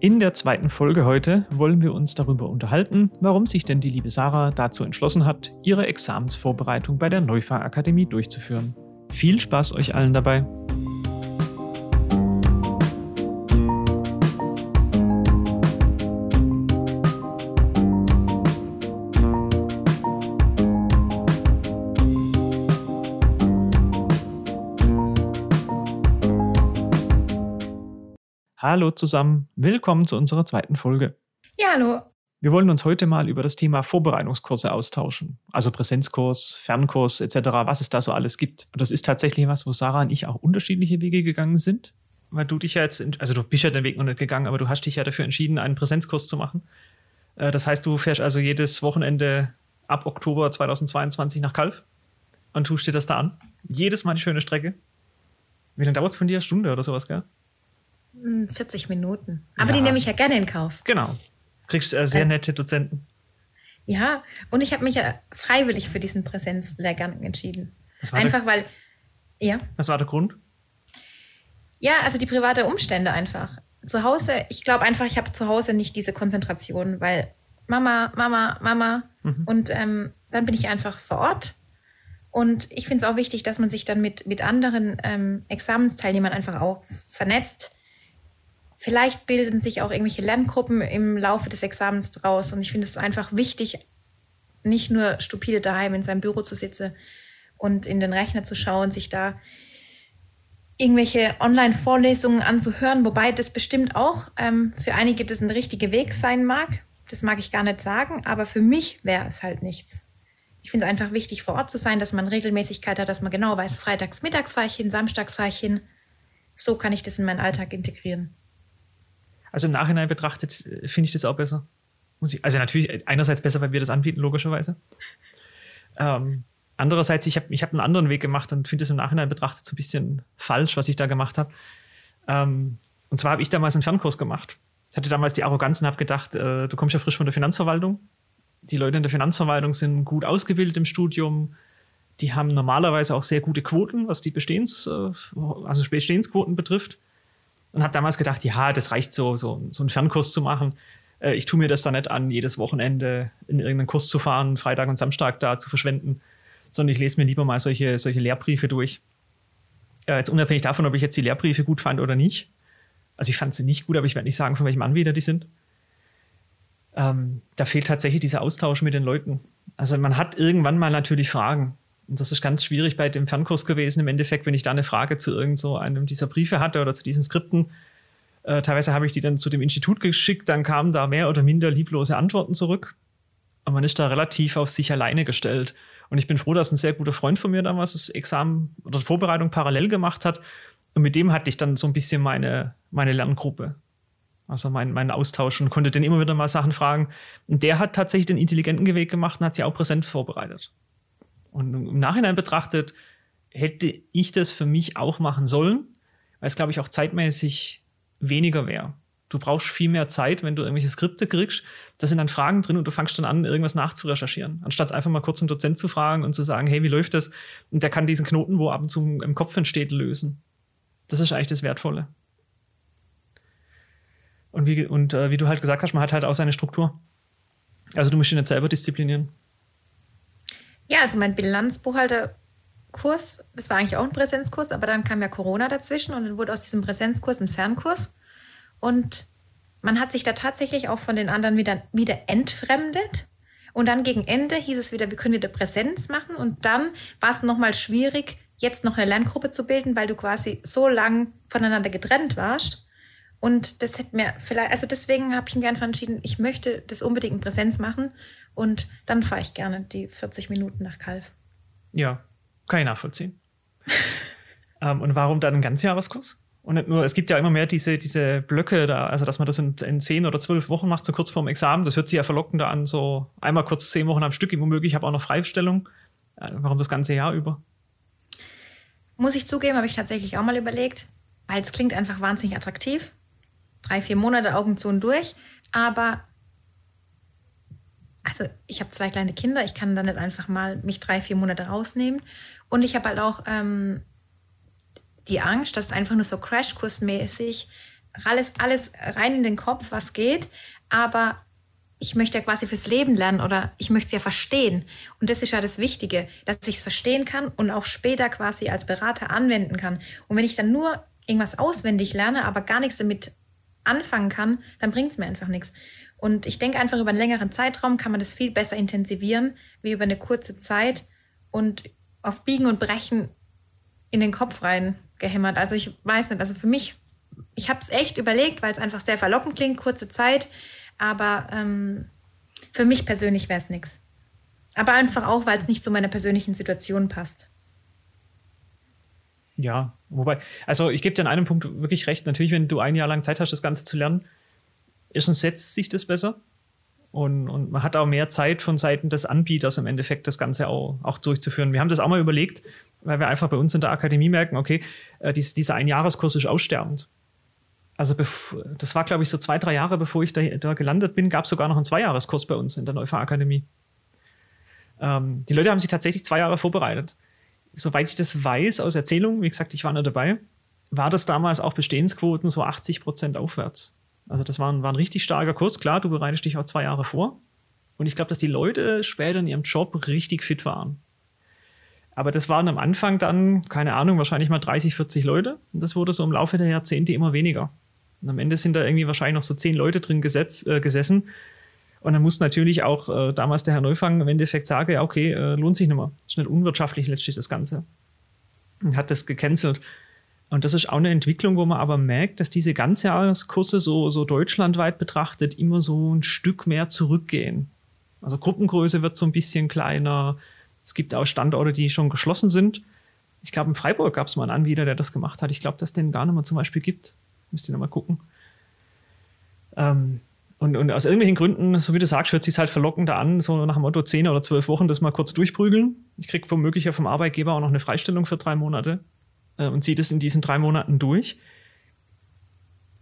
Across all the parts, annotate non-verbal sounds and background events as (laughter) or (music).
In der zweiten Folge heute wollen wir uns darüber unterhalten, warum sich denn die liebe Sarah dazu entschlossen hat, ihre Examensvorbereitung bei der Neufahr-Akademie durchzuführen. Viel Spaß euch allen dabei! Hallo zusammen, willkommen zu unserer zweiten Folge. Ja, hallo. Wir wollen uns heute mal über das Thema Vorbereitungskurse austauschen. Also Präsenzkurs, Fernkurs etc., was es da so alles gibt. Und das ist tatsächlich was, wo Sarah und ich auch unterschiedliche Wege gegangen sind. Weil du dich ja jetzt, also du bist ja den Weg noch nicht gegangen, aber du hast dich ja dafür entschieden, einen Präsenzkurs zu machen. Äh, das heißt, du fährst also jedes Wochenende ab Oktober 2022 nach Kalf und tust dir das da an. Jedes Mal die schöne Strecke. Wie lange dauert es von dir? Eine Stunde oder sowas, gell? 40 hm, Minuten. Aber ja. die nehme ich ja gerne in Kauf. Genau. Kriegst äh, sehr äh, nette Dozenten. Ja, und ich habe mich ja freiwillig für diesen Präsenzlehrgang entschieden. Einfach der, weil, ja. Was war der Grund? Ja, also die private Umstände einfach. Zu Hause, ich glaube einfach, ich habe zu Hause nicht diese Konzentration, weil Mama, Mama, Mama. Mhm. Und ähm, dann bin ich einfach vor Ort. Und ich finde es auch wichtig, dass man sich dann mit, mit anderen ähm, Examensteilnehmern einfach auch vernetzt Vielleicht bilden sich auch irgendwelche Lerngruppen im Laufe des Examens draus. Und ich finde es einfach wichtig, nicht nur stupide daheim in seinem Büro zu sitzen und in den Rechner zu schauen, sich da irgendwelche Online-Vorlesungen anzuhören, wobei das bestimmt auch ähm, für einige das ein richtiger Weg sein mag. Das mag ich gar nicht sagen, aber für mich wäre es halt nichts. Ich finde es einfach wichtig, vor Ort zu sein, dass man Regelmäßigkeit hat, dass man genau weiß, freitags, mittags fahre ich hin, samstags fahre ich hin. So kann ich das in meinen Alltag integrieren. Also im Nachhinein betrachtet äh, finde ich das auch besser. also natürlich einerseits besser, weil wir das anbieten, logischerweise. Ähm, andererseits, ich habe ich hab einen anderen Weg gemacht und finde es im Nachhinein betrachtet so ein bisschen falsch, was ich da gemacht habe. Ähm, und zwar habe ich damals einen Fernkurs gemacht. Ich hatte damals die Arroganz und habe gedacht, äh, du kommst ja frisch von der Finanzverwaltung. Die Leute in der Finanzverwaltung sind gut ausgebildet im Studium. Die haben normalerweise auch sehr gute Quoten, was die Bestehens, äh, also Bestehensquoten betrifft und habe damals gedacht, ja, das reicht so, so, so einen Fernkurs zu machen. Äh, ich tue mir das da nicht an, jedes Wochenende in irgendeinen Kurs zu fahren, Freitag und Samstag da zu verschwenden, sondern ich lese mir lieber mal solche, solche Lehrbriefe durch. Äh, jetzt unabhängig davon, ob ich jetzt die Lehrbriefe gut fand oder nicht. Also ich fand sie nicht gut, aber ich werde nicht sagen, von welchem Anbieter die sind. Ähm, da fehlt tatsächlich dieser Austausch mit den Leuten. Also man hat irgendwann mal natürlich Fragen. Und das ist ganz schwierig bei dem Fernkurs gewesen. Im Endeffekt, wenn ich da eine Frage zu irgend so einem dieser Briefe hatte oder zu diesen Skripten, äh, teilweise habe ich die dann zu dem Institut geschickt, dann kamen da mehr oder minder lieblose Antworten zurück. Und man ist da relativ auf sich alleine gestellt. Und ich bin froh, dass ein sehr guter Freund von mir damals das Examen oder Vorbereitung parallel gemacht hat. Und mit dem hatte ich dann so ein bisschen meine, meine Lerngruppe. Also meinen mein Austausch und konnte den immer wieder mal Sachen fragen. Und der hat tatsächlich den intelligenten Weg gemacht und hat sich auch präsent vorbereitet. Und im Nachhinein betrachtet, hätte ich das für mich auch machen sollen, weil es, glaube ich, auch zeitmäßig weniger wäre. Du brauchst viel mehr Zeit, wenn du irgendwelche Skripte kriegst. Da sind dann Fragen drin und du fangst dann an, irgendwas nachzurecherchieren. Anstatt einfach mal kurz einen Dozent zu fragen und zu sagen, hey, wie läuft das? Und der kann diesen Knoten, wo ab und zu im Kopf entsteht, lösen. Das ist eigentlich das Wertvolle. Und wie, und, äh, wie du halt gesagt hast, man hat halt auch seine Struktur. Also du musst dich nicht selber disziplinieren. Ja, also mein Bilanzbuchhalterkurs, das war eigentlich auch ein Präsenzkurs, aber dann kam ja Corona dazwischen und dann wurde aus diesem Präsenzkurs ein Fernkurs. Und man hat sich da tatsächlich auch von den anderen wieder, wieder entfremdet. Und dann gegen Ende hieß es wieder, wir können wieder Präsenz machen. Und dann war es nochmal schwierig, jetzt noch eine Lerngruppe zu bilden, weil du quasi so lang voneinander getrennt warst. Und das hätte mir vielleicht, also deswegen habe ich mich einfach entschieden, ich möchte das unbedingt in Präsenz machen. Und dann fahre ich gerne die 40 Minuten nach Kalf. Ja, kann ich nachvollziehen. (laughs) ähm, und warum dann ein Ganzjahreskurs? Und nicht nur, es gibt ja immer mehr diese, diese Blöcke da, also dass man das in, in zehn oder zwölf Wochen macht, so kurz vorm Examen. Das hört sich ja verlockender an, so einmal kurz zehn Wochen am Stück, immer möglich. Ich habe auch noch Freistellung. Äh, warum das ganze Jahr über? Muss ich zugeben, habe ich tatsächlich auch mal überlegt, weil es klingt einfach wahnsinnig attraktiv. Drei, vier Monate Augen zu und durch. Aber also ich habe zwei kleine Kinder, ich kann da nicht einfach mal mich drei, vier Monate rausnehmen. Und ich habe halt auch ähm, die Angst, dass einfach nur so Crashkursmäßig alles, alles rein in den Kopf, was geht, aber ich möchte ja quasi fürs Leben lernen oder ich möchte es ja verstehen. Und das ist ja das Wichtige, dass ich es verstehen kann und auch später quasi als Berater anwenden kann. Und wenn ich dann nur irgendwas auswendig lerne, aber gar nichts damit anfangen kann, dann bringt es mir einfach nichts. Und ich denke einfach über einen längeren Zeitraum kann man das viel besser intensivieren, wie über eine kurze Zeit und auf Biegen und Brechen in den Kopf rein gehämmert. Also ich weiß nicht, also für mich, ich habe es echt überlegt, weil es einfach sehr verlockend klingt, kurze Zeit aber ähm, für mich persönlich wäre es nichts. Aber einfach auch, weil es nicht zu meiner persönlichen Situation passt. Ja, wobei, also ich gebe dir an einem Punkt wirklich recht. Natürlich, wenn du ein Jahr lang Zeit hast, das Ganze zu lernen, erstens setzt sich das besser. Und, und man hat auch mehr Zeit von Seiten des Anbieters im Endeffekt, das Ganze auch, auch durchzuführen. Wir haben das auch mal überlegt, weil wir einfach bei uns in der Akademie merken, okay, äh, dies, dieser Einjahreskurs ist aussterbend. Also das war, glaube ich, so zwei, drei Jahre, bevor ich da, da gelandet bin, gab es sogar noch einen Zweijahreskurs bei uns in der Neufahr-Akademie. Ähm, die Leute haben sich tatsächlich zwei Jahre vorbereitet. Soweit ich das weiß aus Erzählungen, wie gesagt, ich war nicht dabei, war das damals auch Bestehensquoten so 80 Prozent aufwärts. Also das war ein, war ein richtig starker Kurs. Klar, du bereitest dich auch zwei Jahre vor. Und ich glaube, dass die Leute später in ihrem Job richtig fit waren. Aber das waren am Anfang dann, keine Ahnung, wahrscheinlich mal 30, 40 Leute. Und das wurde so im Laufe der Jahrzehnte immer weniger. Und am Ende sind da irgendwie wahrscheinlich noch so zehn Leute drin gesetz, äh, gesessen. Und dann muss natürlich auch äh, damals der Herr Neufang im Endeffekt sagen, ja, okay, äh, lohnt sich nicht mehr. Ist nicht unwirtschaftlich letztlich das Ganze. Und hat das gecancelt. Und das ist auch eine Entwicklung, wo man aber merkt, dass diese Ganzjahreskurse so, so deutschlandweit betrachtet immer so ein Stück mehr zurückgehen. Also Gruppengröße wird so ein bisschen kleiner. Es gibt auch Standorte, die schon geschlossen sind. Ich glaube, in Freiburg gab es mal einen Anbieter, der das gemacht hat. Ich glaube, dass es den gar nicht mehr zum Beispiel gibt. Müsst ihr nochmal gucken. Ähm, und, und, aus irgendwelchen Gründen, so wie du sagst, hört sich halt verlockender an, so nach dem Motto 10 oder 12 Wochen das mal kurz durchprügeln. Ich kriege womöglich ja vom Arbeitgeber auch noch eine Freistellung für drei Monate und ziehe das in diesen drei Monaten durch.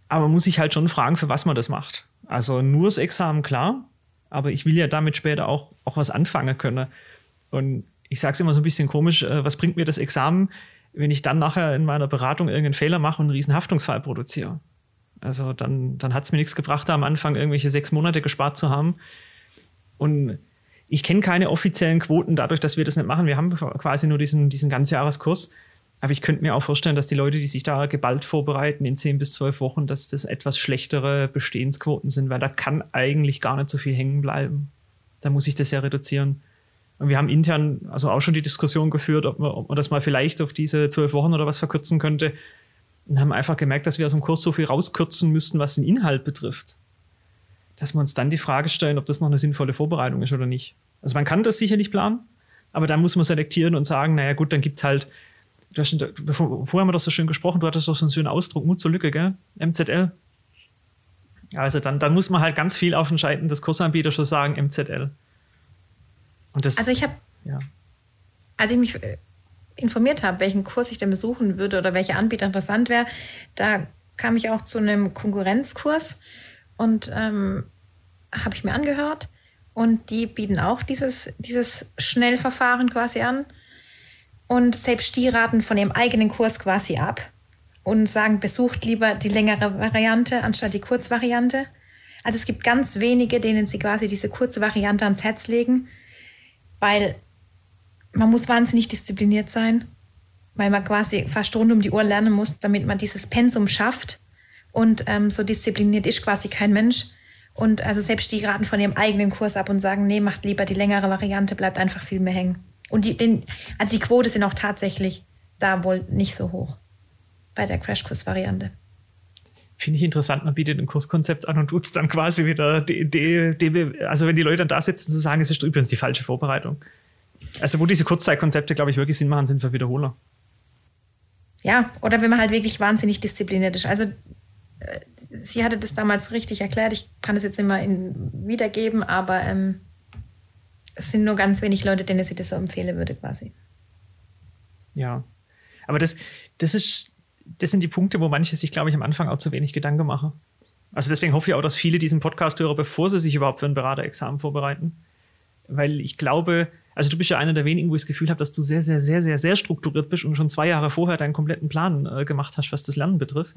Aber man muss sich halt schon fragen, für was man das macht. Also nur das Examen, klar, aber ich will ja damit später auch, auch was anfangen können. Und ich sage es immer so ein bisschen komisch, äh, was bringt mir das Examen, wenn ich dann nachher in meiner Beratung irgendeinen Fehler mache und einen riesen Haftungsfall produziere. Also dann, dann hat es mir nichts gebracht, da am Anfang irgendwelche sechs Monate gespart zu haben. Und ich kenne keine offiziellen Quoten dadurch, dass wir das nicht machen. Wir haben quasi nur diesen, diesen Ganzjahreskurs. Aber ich könnte mir auch vorstellen, dass die Leute, die sich da geballt vorbereiten in zehn bis zwölf Wochen, dass das etwas schlechtere Bestehensquoten sind, weil da kann eigentlich gar nicht so viel hängen bleiben. Da muss ich das ja reduzieren. Und wir haben intern also auch schon die Diskussion geführt, ob man, ob man das mal vielleicht auf diese zwölf Wochen oder was verkürzen könnte. Und haben einfach gemerkt, dass wir aus dem Kurs so viel rauskürzen müssten, was den Inhalt betrifft. Dass wir uns dann die Frage stellen, ob das noch eine sinnvolle Vorbereitung ist oder nicht. Also man kann das sicherlich planen, aber dann muss man selektieren und sagen, naja gut, dann gibt's halt, du hast, vorher haben wir doch so schön gesprochen, du hattest doch so einen schönen Ausdruck, Mut zur Lücke, gell? MZL. Also dann, dann muss man halt ganz viel auf den Scheiten des Kursanbieters schon sagen, MZL. Das, also ich habe, ja. als ich mich äh, informiert habe, welchen Kurs ich denn besuchen würde oder welcher Anbieter interessant wäre, da kam ich auch zu einem Konkurrenzkurs und ähm, habe ich mir angehört. Und die bieten auch dieses, dieses Schnellverfahren quasi an. Und selbst die raten von ihrem eigenen Kurs quasi ab und sagen, besucht lieber die längere Variante anstatt die Kurzvariante. Also es gibt ganz wenige, denen sie quasi diese kurze Variante ans Herz legen weil man muss wahnsinnig diszipliniert sein, weil man quasi fast rund um die Uhr lernen muss, damit man dieses Pensum schafft. Und ähm, so diszipliniert ist quasi kein Mensch. Und also selbst die raten von ihrem eigenen Kurs ab und sagen, nee, macht lieber die längere Variante, bleibt einfach viel mehr hängen. Und die, den, also die Quote sind auch tatsächlich da wohl nicht so hoch bei der Crashkurs-Variante. Finde ich interessant, man bietet ein Kurskonzept an und tut es dann quasi wieder, die, die, die, also wenn die Leute dann da sitzen, zu sagen, es ist übrigens die falsche Vorbereitung. Also wo diese Kurzzeitkonzepte, glaube ich, wirklich Sinn machen, sind für Wiederholer. Ja, oder wenn man halt wirklich wahnsinnig diszipliniert ist. Also äh, sie hatte das damals richtig erklärt. Ich kann das jetzt nicht in, wiedergeben, aber ähm, es sind nur ganz wenig Leute, denen sie das so empfehlen würde, quasi. Ja. Aber das, das ist, das sind die Punkte, wo manche sich, glaube ich, am Anfang auch zu wenig Gedanken machen. Also deswegen hoffe ich auch, dass viele diesen Podcast hören, bevor sie sich überhaupt für ein Beraterexamen vorbereiten. Weil ich glaube, also du bist ja einer der wenigen, wo ich das Gefühl habe, dass du sehr, sehr, sehr, sehr, sehr strukturiert bist und schon zwei Jahre vorher deinen kompletten Plan äh, gemacht hast, was das Lernen betrifft.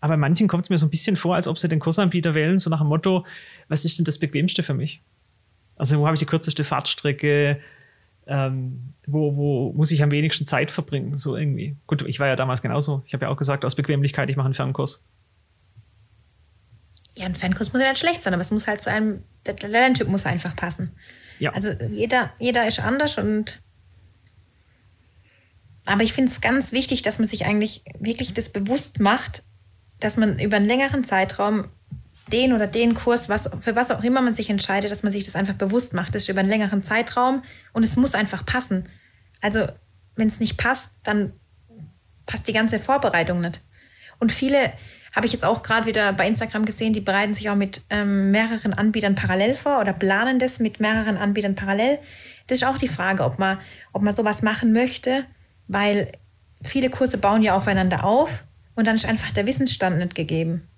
Aber manchen kommt es mir so ein bisschen vor, als ob sie den Kursanbieter wählen, so nach dem Motto, was ist denn das Bequemste für mich? Also wo habe ich die kürzeste Fahrtstrecke? Ähm, wo, wo muss ich am wenigsten Zeit verbringen? So irgendwie. Gut, ich war ja damals genauso. Ich habe ja auch gesagt, aus Bequemlichkeit, ich mache einen Fernkurs. Ja, ein Fernkurs muss ja nicht schlecht sein, aber es muss halt zu einem, der Lerntyp muss einfach passen. Ja. Also jeder, jeder ist anders und aber ich finde es ganz wichtig, dass man sich eigentlich wirklich das bewusst macht, dass man über einen längeren Zeitraum den oder den Kurs, was, für was auch immer man sich entscheidet, dass man sich das einfach bewusst macht. Das ist über einen längeren Zeitraum und es muss einfach passen. Also, wenn es nicht passt, dann passt die ganze Vorbereitung nicht. Und viele habe ich jetzt auch gerade wieder bei Instagram gesehen, die bereiten sich auch mit ähm, mehreren Anbietern parallel vor oder planen das mit mehreren Anbietern parallel. Das ist auch die Frage, ob man, ob man sowas machen möchte, weil viele Kurse bauen ja aufeinander auf und dann ist einfach der Wissensstand nicht gegeben.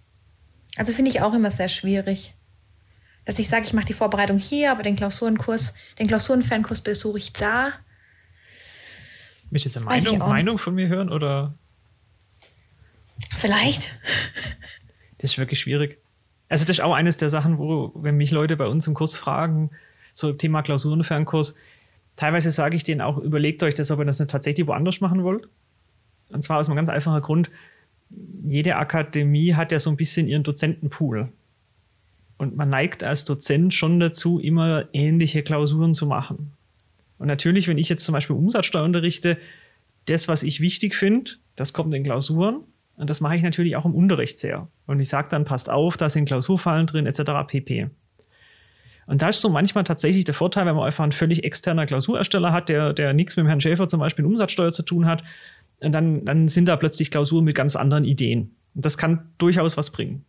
Also finde ich auch immer sehr schwierig. Dass ich sage, ich mache die Vorbereitung hier, aber den Klausurenkurs, den Klausurenfernkurs besuche ich da. Willst du jetzt eine Meinung, Meinung von mir hören oder? Vielleicht. Das ist wirklich schwierig. Also, das ist auch eines der Sachen, wo, wenn mich Leute bei uns im Kurs fragen, so Thema Klausurenfernkurs, teilweise sage ich denen auch, überlegt euch das, ob ihr das nicht tatsächlich woanders machen wollt. Und zwar aus einem ganz einfachen Grund jede Akademie hat ja so ein bisschen ihren Dozentenpool. Und man neigt als Dozent schon dazu, immer ähnliche Klausuren zu machen. Und natürlich, wenn ich jetzt zum Beispiel Umsatzsteuer unterrichte, das, was ich wichtig finde, das kommt in Klausuren. Und das mache ich natürlich auch im Unterricht sehr. Und ich sage dann, passt auf, da sind Klausurfallen drin, etc. pp. Und da ist so manchmal tatsächlich der Vorteil, wenn man einfach einen völlig externer Klausurersteller hat, der, der nichts mit Herrn Schäfer zum Beispiel in Umsatzsteuer zu tun hat, und dann, dann sind da plötzlich Klausuren mit ganz anderen Ideen. Und das kann durchaus was bringen.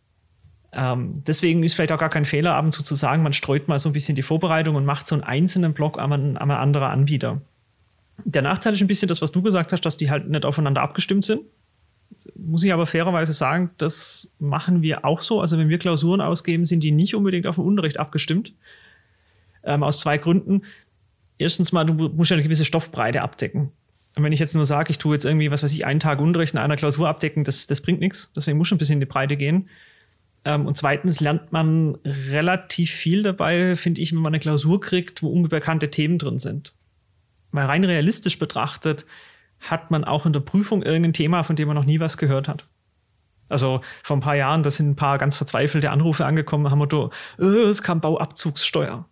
Ähm, deswegen ist vielleicht auch gar kein Fehler, ab und zu zu sagen, man streut mal so ein bisschen die Vorbereitung und macht so einen einzelnen Block an einen, an anderen Anbieter. Der Nachteil ist ein bisschen das, was du gesagt hast, dass die halt nicht aufeinander abgestimmt sind. Muss ich aber fairerweise sagen, das machen wir auch so. Also wenn wir Klausuren ausgeben, sind die nicht unbedingt auf den Unterricht abgestimmt. Ähm, aus zwei Gründen. Erstens mal, du musst ja eine gewisse Stoffbreite abdecken. Und wenn ich jetzt nur sage, ich tue jetzt irgendwie, was weiß ich, einen Tag Unterricht in einer Klausur abdecken, das, das bringt nichts. Deswegen muss schon ein bisschen in die Breite gehen. Ähm, und zweitens lernt man relativ viel dabei, finde ich, wenn man eine Klausur kriegt, wo unbekannte Themen drin sind. Weil rein realistisch betrachtet hat man auch in der Prüfung irgendein Thema, von dem man noch nie was gehört hat. Also vor ein paar Jahren, da sind ein paar ganz verzweifelte Anrufe angekommen, haben wir, äh, es kam Bauabzugssteuer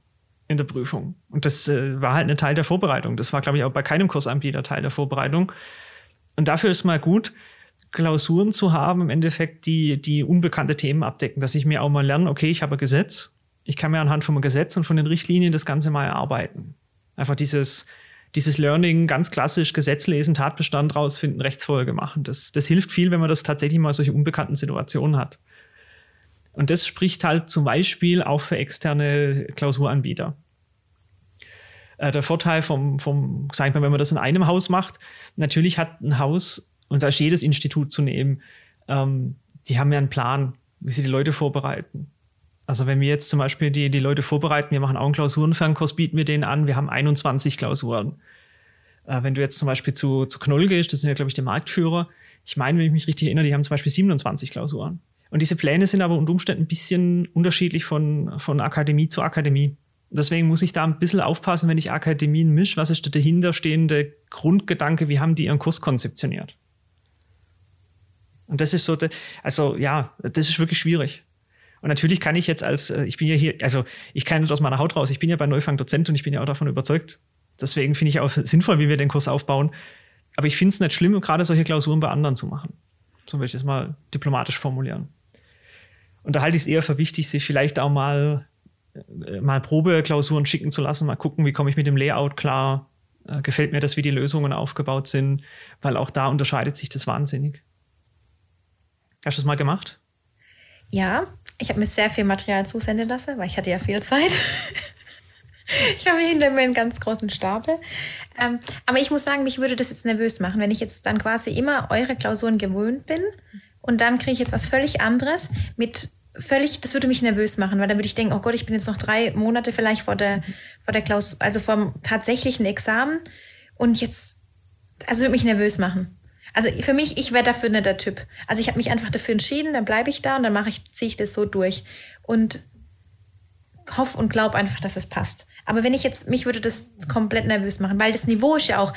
in der Prüfung. Und das äh, war halt ein Teil der Vorbereitung. Das war, glaube ich, auch bei keinem Kursanbieter Teil der Vorbereitung. Und dafür ist mal gut, Klausuren zu haben, im Endeffekt, die, die unbekannte Themen abdecken, dass ich mir auch mal lerne, okay, ich habe ein Gesetz, ich kann mir anhand vom Gesetz und von den Richtlinien das Ganze mal erarbeiten. Einfach dieses, dieses Learning, ganz klassisch Gesetz lesen, Tatbestand rausfinden, Rechtsfolge machen. Das, das hilft viel, wenn man das tatsächlich mal solche unbekannten Situationen hat. Und das spricht halt zum Beispiel auch für externe Klausuranbieter. Äh, der Vorteil vom, vom, sag ich mal, wenn man das in einem Haus macht, natürlich hat ein Haus, und da ist jedes Institut zu nehmen, ähm, die haben ja einen Plan, wie sie die Leute vorbereiten. Also wenn wir jetzt zum Beispiel die, die Leute vorbereiten, wir machen auch einen Klausurenfernkurs, bieten wir denen an, wir haben 21 Klausuren. Äh, wenn du jetzt zum Beispiel zu, zu Knoll gehst, das sind ja, glaube ich, die Marktführer, ich meine, wenn ich mich richtig erinnere, die haben zum Beispiel 27 Klausuren. Und diese Pläne sind aber unter Umständen ein bisschen unterschiedlich von, von Akademie zu Akademie. Deswegen muss ich da ein bisschen aufpassen, wenn ich Akademien mische, was ist der dahinterstehende Grundgedanke, wie haben die ihren Kurs konzeptioniert? Und das ist so, also ja, das ist wirklich schwierig. Und natürlich kann ich jetzt als, äh, ich bin ja hier, also ich kann nicht aus meiner Haut raus, ich bin ja bei Neufang Dozent und ich bin ja auch davon überzeugt. Deswegen finde ich auch sinnvoll, wie wir den Kurs aufbauen. Aber ich finde es nicht schlimm, gerade solche Klausuren bei anderen zu machen. So will ich das mal diplomatisch formulieren. Und da halte ich es eher für wichtig, sich vielleicht auch mal, mal Probeklausuren schicken zu lassen, mal gucken, wie komme ich mit dem Layout klar, äh, gefällt mir das, wie die Lösungen aufgebaut sind, weil auch da unterscheidet sich das wahnsinnig. Hast du das mal gemacht? Ja, ich habe mir sehr viel Material zusenden lassen, weil ich hatte ja viel Zeit. (laughs) ich habe hinter mir einen ganz großen Stapel. Ähm, aber ich muss sagen, mich würde das jetzt nervös machen, wenn ich jetzt dann quasi immer eure Klausuren gewöhnt bin und dann kriege ich jetzt was völlig anderes mit völlig, das würde mich nervös machen, weil dann würde ich denken, oh Gott, ich bin jetzt noch drei Monate vielleicht vor der, vor der Klaus, also vom tatsächlichen Examen und jetzt, also würde mich nervös machen. Also für mich, ich wäre dafür nicht der Typ. Also ich habe mich einfach dafür entschieden, dann bleibe ich da und dann mache ich, ziehe ich das so durch. Und hoffe und glaube einfach, dass es passt. Aber wenn ich jetzt, mich würde das komplett nervös machen, weil das Niveau ist ja auch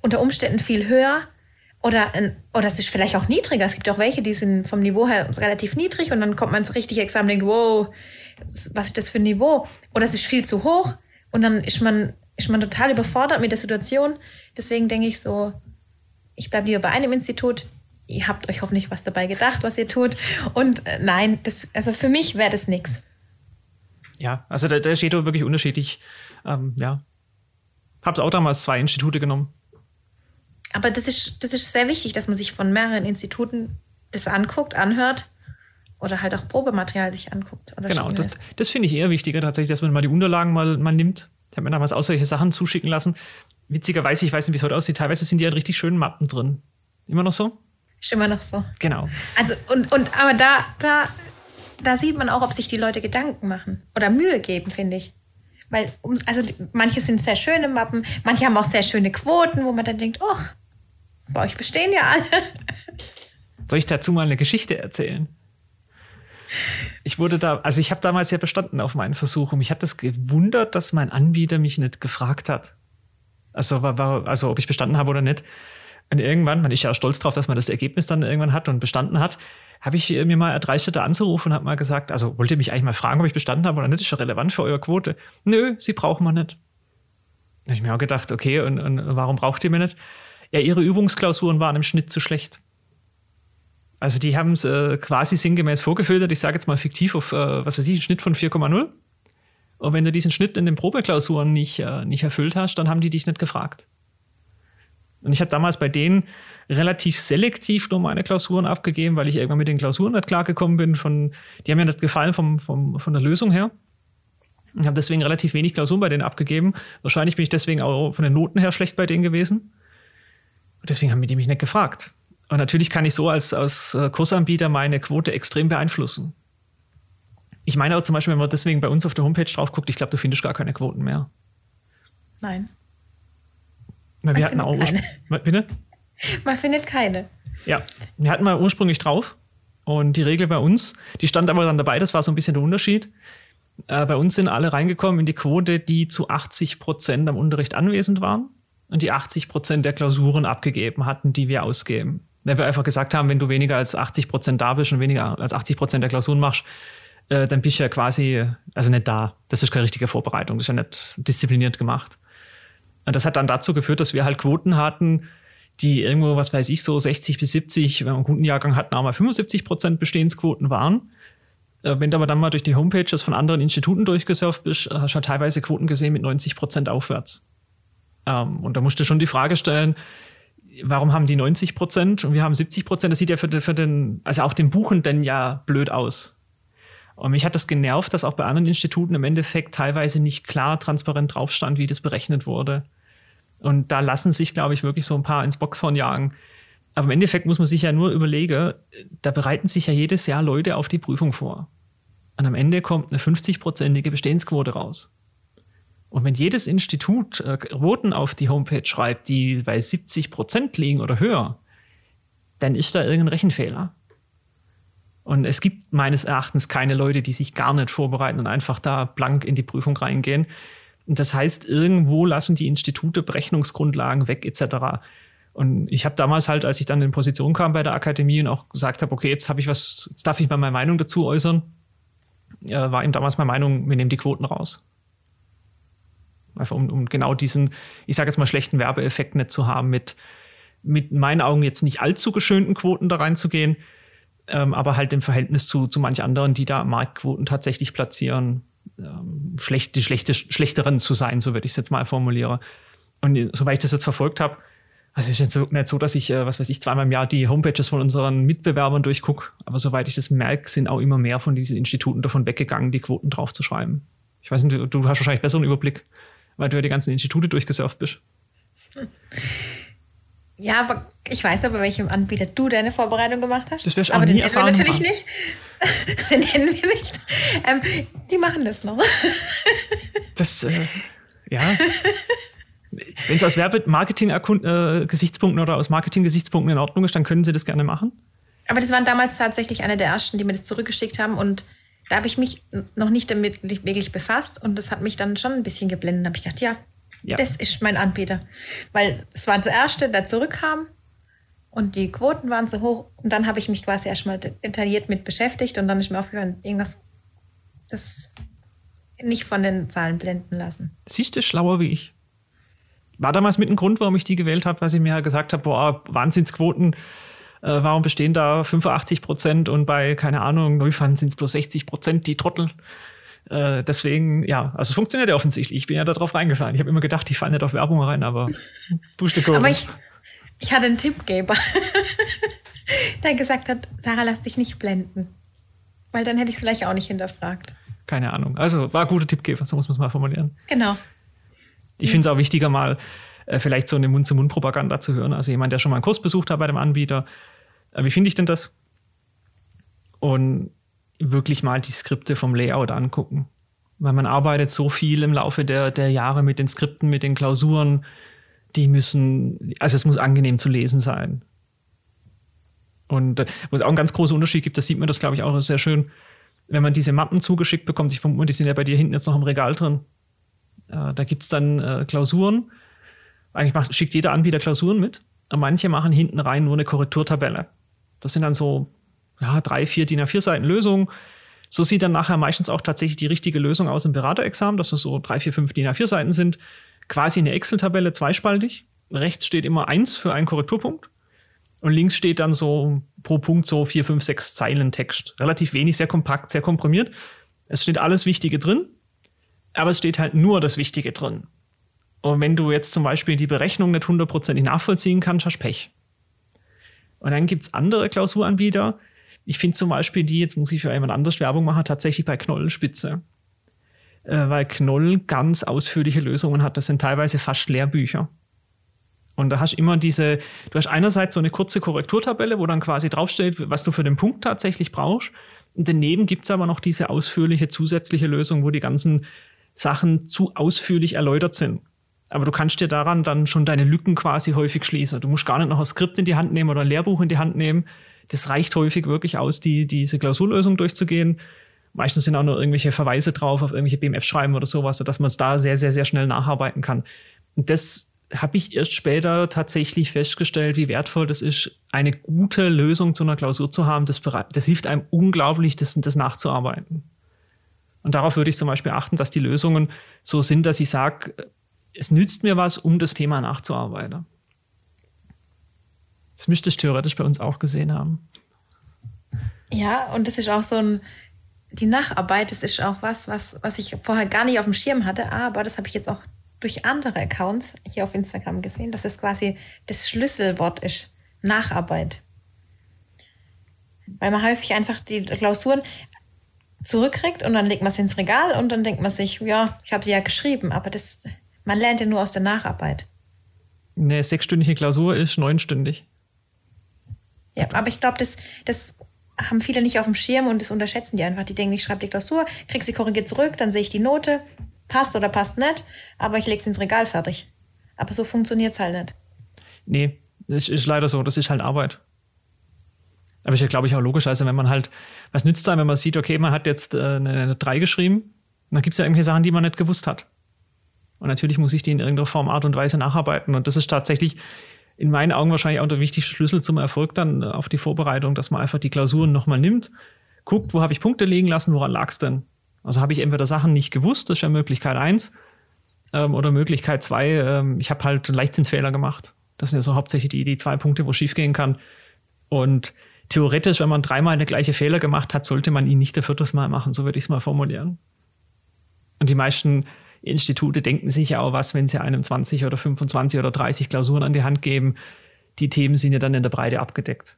unter Umständen viel höher oder, oder es ist vielleicht auch niedriger. Es gibt auch welche, die sind vom Niveau her relativ niedrig und dann kommt man ins richtige Examen und denkt, wow, was ist das für ein Niveau? Oder es ist viel zu hoch und dann ist man, ist man total überfordert mit der Situation. Deswegen denke ich so, ich bleibe lieber bei einem Institut. Ihr habt euch hoffentlich was dabei gedacht, was ihr tut. Und äh, nein, das, also für mich wäre das nichts. Ja, also da, da steht wirklich unterschiedlich. Ähm, ja. Hab's auch damals zwei Institute genommen. Aber das ist, das ist sehr wichtig, dass man sich von mehreren Instituten das anguckt, anhört oder halt auch Probematerial sich anguckt. genau, das, das finde ich eher wichtiger tatsächlich, dass man mal die Unterlagen mal, mal nimmt. Ich habe mir damals auch solche Sachen zuschicken lassen. Witzigerweise, ich weiß nicht, wie es heute aussieht, teilweise sind die ja in richtig schönen Mappen drin. Immer noch so? Ist immer noch so. Genau. Also, und, und aber da, da, da sieht man auch, ob sich die Leute Gedanken machen oder Mühe geben, finde ich. Weil, also manche sind sehr schöne Mappen, manche haben auch sehr schöne Quoten, wo man dann denkt, oh, bei euch bestehen ja alle. Soll ich dazu mal eine Geschichte erzählen? Ich wurde da, also ich habe damals ja bestanden auf meinen Versuch und mich hat das gewundert, dass mein Anbieter mich nicht gefragt hat. Also, war, war, also ob ich bestanden habe oder nicht. Und irgendwann, man ist ja stolz drauf, dass man das Ergebnis dann irgendwann hat und bestanden hat, habe ich mir mal erdreistet anzurufen und habe mal gesagt, also wollt ihr mich eigentlich mal fragen, ob ich bestanden habe oder nicht? Ist ja relevant für eure Quote. Nö, sie brauchen wir nicht. Da habe ich mir auch gedacht, okay, und, und warum braucht ihr mir nicht? Ja, ihre Übungsklausuren waren im Schnitt zu schlecht. Also die haben es äh, quasi sinngemäß vorgefiltert. Ich sage jetzt mal fiktiv auf, äh, was weiß ich, einen Schnitt von 4,0. Und wenn du diesen Schnitt in den Probeklausuren nicht, äh, nicht erfüllt hast, dann haben die dich nicht gefragt. Und ich habe damals bei denen relativ selektiv nur meine Klausuren abgegeben, weil ich irgendwann mit den Klausuren nicht klargekommen bin. Von, die haben mir nicht gefallen vom, vom, von der Lösung her. Ich habe deswegen relativ wenig Klausuren bei denen abgegeben. Wahrscheinlich bin ich deswegen auch von den Noten her schlecht bei denen gewesen. Und deswegen haben die mich nicht gefragt. Und natürlich kann ich so als, als äh, Kursanbieter meine Quote extrem beeinflussen. Ich meine auch zum Beispiel, wenn man deswegen bei uns auf der Homepage drauf guckt, ich glaube, du findest gar keine Quoten mehr. Nein. Na, wir hatten auch keine. Bitte? Man findet keine. Ja, wir hatten mal ursprünglich drauf. Und die Regel bei uns, die stand aber dann dabei, das war so ein bisschen der Unterschied. Äh, bei uns sind alle reingekommen in die Quote, die zu 80 Prozent am Unterricht anwesend waren und die 80 Prozent der Klausuren abgegeben hatten, die wir ausgeben. Wenn wir einfach gesagt haben, wenn du weniger als 80 Prozent da bist und weniger als 80 Prozent der Klausuren machst, äh, dann bist du ja quasi, also nicht da. Das ist keine richtige Vorbereitung, das ist ja nicht diszipliniert gemacht. Und das hat dann dazu geführt, dass wir halt Quoten hatten, die irgendwo, was weiß ich, so 60 bis 70, wenn wir einen guten Jahrgang hatten, auch mal 75 Prozent Bestehensquoten waren. Äh, wenn du aber dann mal durch die Homepages von anderen Instituten durchgesurft bist, hast du halt teilweise Quoten gesehen mit 90 Prozent aufwärts. Ähm, und da musst du schon die Frage stellen, warum haben die 90 Prozent und wir haben 70 Prozent? Das sieht ja für den, für den, also auch den Buchenden ja blöd aus. Und mich hat das genervt, dass auch bei anderen Instituten im Endeffekt teilweise nicht klar transparent drauf stand, wie das berechnet wurde. Und da lassen sich, glaube ich, wirklich so ein paar ins Boxhorn jagen. Aber im Endeffekt muss man sich ja nur überlegen, da bereiten sich ja jedes Jahr Leute auf die Prüfung vor. Und am Ende kommt eine 50-prozentige Bestehensquote raus. Und wenn jedes Institut äh, Quoten auf die Homepage schreibt, die bei 70 Prozent liegen oder höher, dann ist da irgendein Rechenfehler. Und es gibt meines Erachtens keine Leute, die sich gar nicht vorbereiten und einfach da blank in die Prüfung reingehen. Und das heißt, irgendwo lassen die Institute Berechnungsgrundlagen weg etc. Und ich habe damals halt, als ich dann in Position kam bei der Akademie und auch gesagt habe, okay, jetzt habe ich was, jetzt darf ich mal meine Meinung dazu äußern, äh, war ihm damals meine Meinung, wir nehmen die Quoten raus. Einfach um, um genau diesen, ich sage jetzt mal, schlechten Werbeeffekt nicht zu haben, mit, mit meinen Augen jetzt nicht allzu geschönten Quoten da reinzugehen, ähm, aber halt im Verhältnis zu, zu manch anderen, die da Marktquoten tatsächlich platzieren, ähm, schlecht, die schlechte, schlechteren zu sein, so würde ich es jetzt mal formulieren. Und soweit ich das jetzt verfolgt habe, also es ist jetzt nicht so, dass ich, äh, was weiß ich, zweimal im Jahr die Homepages von unseren Mitbewerbern durchgucke, aber soweit ich das merke, sind auch immer mehr von diesen Instituten davon weggegangen, die Quoten draufzuschreiben. Ich weiß nicht, du hast wahrscheinlich besseren Überblick weil du ja die ganzen Institute durchgesurft bist. Ja, aber ich weiß aber, welchem Anbieter du deine Vorbereitung gemacht hast. Das wirst du aber auch den nie wir erfahren. natürlich nicht. (laughs) den nennen wir nicht. Ähm, die machen das noch. (laughs) Das, äh, ja. Wenn es aus Werbemarketing-Gesichtspunkten äh, oder aus Marketing-Gesichtspunkten in Ordnung ist, dann können Sie das gerne machen. Aber das waren damals tatsächlich eine der ersten, die mir das zurückgeschickt haben und da habe ich mich noch nicht damit wirklich befasst und das hat mich dann schon ein bisschen geblendet. Da habe ich gedacht, ja, ja, das ist mein Anbieter. Weil es war der erste, der zurückkam und die Quoten waren so hoch und dann habe ich mich quasi erstmal detailliert mit beschäftigt und dann ist mir aufgefallen, irgendwas, das nicht von den Zahlen blenden lassen. Siehst du, schlauer wie ich. War damals mit ein Grund, warum ich die gewählt habe, weil ich mir gesagt habe, boah, Wahnsinnsquoten, äh, warum bestehen da 85 Prozent und bei, keine Ahnung, Neufund sind es bloß 60 Prozent, die Trottel. Äh, deswegen, ja, also es funktioniert ja offensichtlich. Ich bin ja da drauf reingefallen. Ich habe immer gedacht, ich falle nicht auf Werbung rein, aber (laughs) Pustekuchen. Aber ich, ich hatte einen Tippgeber, (laughs) der gesagt hat, Sarah, lass dich nicht blenden. Weil dann hätte ich es vielleicht auch nicht hinterfragt. Keine Ahnung. Also war ein guter Tippgeber, so muss man es mal formulieren. Genau. Ich finde es auch wichtiger, mal äh, vielleicht so eine Mund-zu-Mund-Propaganda zu hören. Also jemand, der schon mal einen Kurs besucht hat bei dem Anbieter. Äh, wie finde ich denn das? Und wirklich mal die Skripte vom Layout angucken. Weil man arbeitet so viel im Laufe der, der Jahre mit den Skripten, mit den Klausuren. Die müssen, also es muss angenehm zu lesen sein. Und wo es auch einen ganz großen Unterschied gibt, das sieht man das, glaube ich, auch sehr schön, wenn man diese Mappen zugeschickt bekommt. Ich vermute, die sind ja bei dir hinten jetzt noch im Regal drin. Äh, da gibt es dann äh, Klausuren. Eigentlich macht, schickt jeder Anbieter Klausuren mit. Und manche machen hinten rein nur eine Korrekturtabelle. Das sind dann so ja, drei, vier DIN A4 Seiten Lösung. So sieht dann nachher meistens auch tatsächlich die richtige Lösung aus im Beraterexamen, dass das so drei, vier, fünf DIN A4 Seiten sind. Quasi eine Excel-Tabelle zweispaltig. Rechts steht immer eins für einen Korrekturpunkt. Und links steht dann so pro Punkt so vier, fünf, sechs Zeilen Text. Relativ wenig, sehr kompakt, sehr komprimiert. Es steht alles Wichtige drin, aber es steht halt nur das Wichtige drin. Und wenn du jetzt zum Beispiel die Berechnung nicht hundertprozentig nachvollziehen kannst, hast Pech. Und dann gibt's andere Klausuranbieter, ich finde zum Beispiel die, jetzt muss ich für jemand anders Werbung machen, tatsächlich bei Knollenspitze. Äh, weil Knoll ganz ausführliche Lösungen hat. Das sind teilweise fast Lehrbücher. Und da hast du immer diese, du hast einerseits so eine kurze Korrekturtabelle, wo dann quasi draufsteht, was du für den Punkt tatsächlich brauchst. Und daneben gibt's aber noch diese ausführliche zusätzliche Lösung, wo die ganzen Sachen zu ausführlich erläutert sind. Aber du kannst dir daran dann schon deine Lücken quasi häufig schließen. Du musst gar nicht noch ein Skript in die Hand nehmen oder ein Lehrbuch in die Hand nehmen, das reicht häufig wirklich aus, die, diese Klausurlösung durchzugehen. Meistens sind auch nur irgendwelche Verweise drauf auf irgendwelche BMF-Schreiben oder sowas, sodass man es da sehr, sehr, sehr schnell nacharbeiten kann. Und das habe ich erst später tatsächlich festgestellt, wie wertvoll das ist, eine gute Lösung zu einer Klausur zu haben. Das, das hilft einem unglaublich, das, das nachzuarbeiten. Und darauf würde ich zum Beispiel achten, dass die Lösungen so sind, dass ich sage, es nützt mir was, um das Thema nachzuarbeiten. Das müsste ich theoretisch bei uns auch gesehen haben. Ja, und das ist auch so ein, die Nacharbeit, das ist auch was, was, was ich vorher gar nicht auf dem Schirm hatte, aber das habe ich jetzt auch durch andere Accounts hier auf Instagram gesehen, dass es quasi das Schlüsselwort ist. Nacharbeit. Weil man häufig einfach die Klausuren zurückkriegt und dann legt man es ins Regal und dann denkt man sich, ja, ich habe die ja geschrieben, aber das, man lernt ja nur aus der Nacharbeit. Eine sechsstündige Klausur ist neunstündig. Ja, aber ich glaube, das, das haben viele nicht auf dem Schirm und das unterschätzen die einfach. Die denken, ich schreibe die Klausur, krieg sie korrigiert zurück, dann sehe ich die Note, passt oder passt nicht, aber ich lege sie ins Regal fertig. Aber so funktioniert es halt nicht. Nee, das ist leider so, das ist halt Arbeit. Aber ist ja, glaube ich, auch logisch. Also, wenn man halt, was nützt einem, wenn man sieht, okay, man hat jetzt äh, eine 3 geschrieben, dann gibt es ja irgendwelche Sachen, die man nicht gewusst hat. Und natürlich muss ich die in irgendeiner Form, Art und Weise nacharbeiten. Und das ist tatsächlich in meinen Augen wahrscheinlich auch der wichtigste Schlüssel zum Erfolg dann äh, auf die Vorbereitung, dass man einfach die Klausuren nochmal nimmt, guckt, wo habe ich Punkte liegen lassen, woran lag es denn? Also habe ich entweder Sachen nicht gewusst, das ist ja Möglichkeit eins, ähm, oder Möglichkeit zwei, ähm, ich habe halt einen Leichtzinsfehler gemacht. Das sind ja so hauptsächlich die, die zwei Punkte, wo es schiefgehen kann. Und theoretisch, wenn man dreimal eine gleiche Fehler gemacht hat, sollte man ihn nicht der viertes Mal machen, so würde ich es mal formulieren. Und die meisten Institute denken sich ja auch was, wenn sie einem 20 oder 25 oder 30 Klausuren an die Hand geben. Die Themen sind ja dann in der Breite abgedeckt.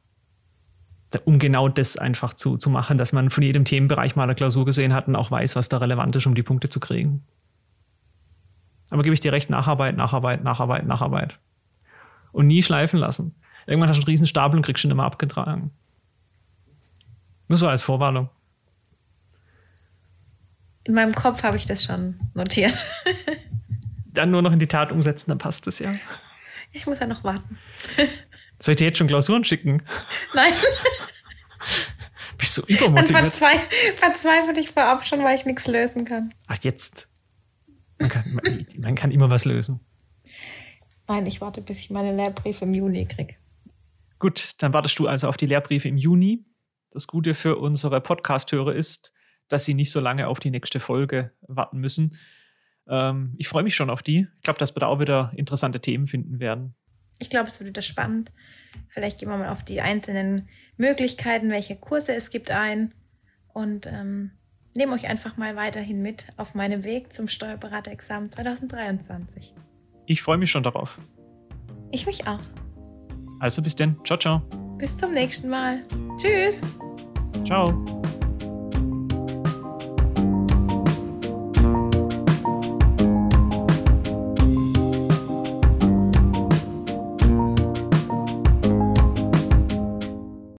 Um genau das einfach zu, zu machen, dass man von jedem Themenbereich mal eine Klausur gesehen hat und auch weiß, was da relevant ist, um die Punkte zu kriegen. Aber gebe ich dir recht, Nacharbeit, Nacharbeit, Nacharbeit, Nacharbeit. Und nie schleifen lassen. Irgendwann hast du einen riesen Stapel und kriegst ihn immer abgetragen. Nur so als Vorwarnung. In meinem Kopf habe ich das schon notiert. (laughs) dann nur noch in die Tat umsetzen, dann passt es ja. Ich muss ja noch warten. (laughs) Soll ich dir jetzt schon Klausuren schicken? (laughs) Nein. Bist du Dann übermotiviert? verzweifle verzweifle ich vorab schon, weil ich nichts lösen kann. Ach, jetzt. Man kann, man, man kann immer was lösen. Nein, ich warte, bis ich meine Lehrbriefe im Juni kriege. Gut, dann wartest du also auf die Lehrbriefe im Juni. Das Gute für unsere Podcast-Hörer ist, dass sie nicht so lange auf die nächste Folge warten müssen. Ähm, ich freue mich schon auf die. Ich glaube, dass wir da auch wieder interessante Themen finden werden. Ich glaube, es wird wieder spannend. Vielleicht gehen wir mal auf die einzelnen Möglichkeiten, welche Kurse es gibt, ein. Und ähm, nehme euch einfach mal weiterhin mit auf meinem Weg zum Steuerberaterexamen 2023. Ich freue mich schon darauf. Ich mich auch. Also bis denn. Ciao, ciao. Bis zum nächsten Mal. Tschüss. Ciao.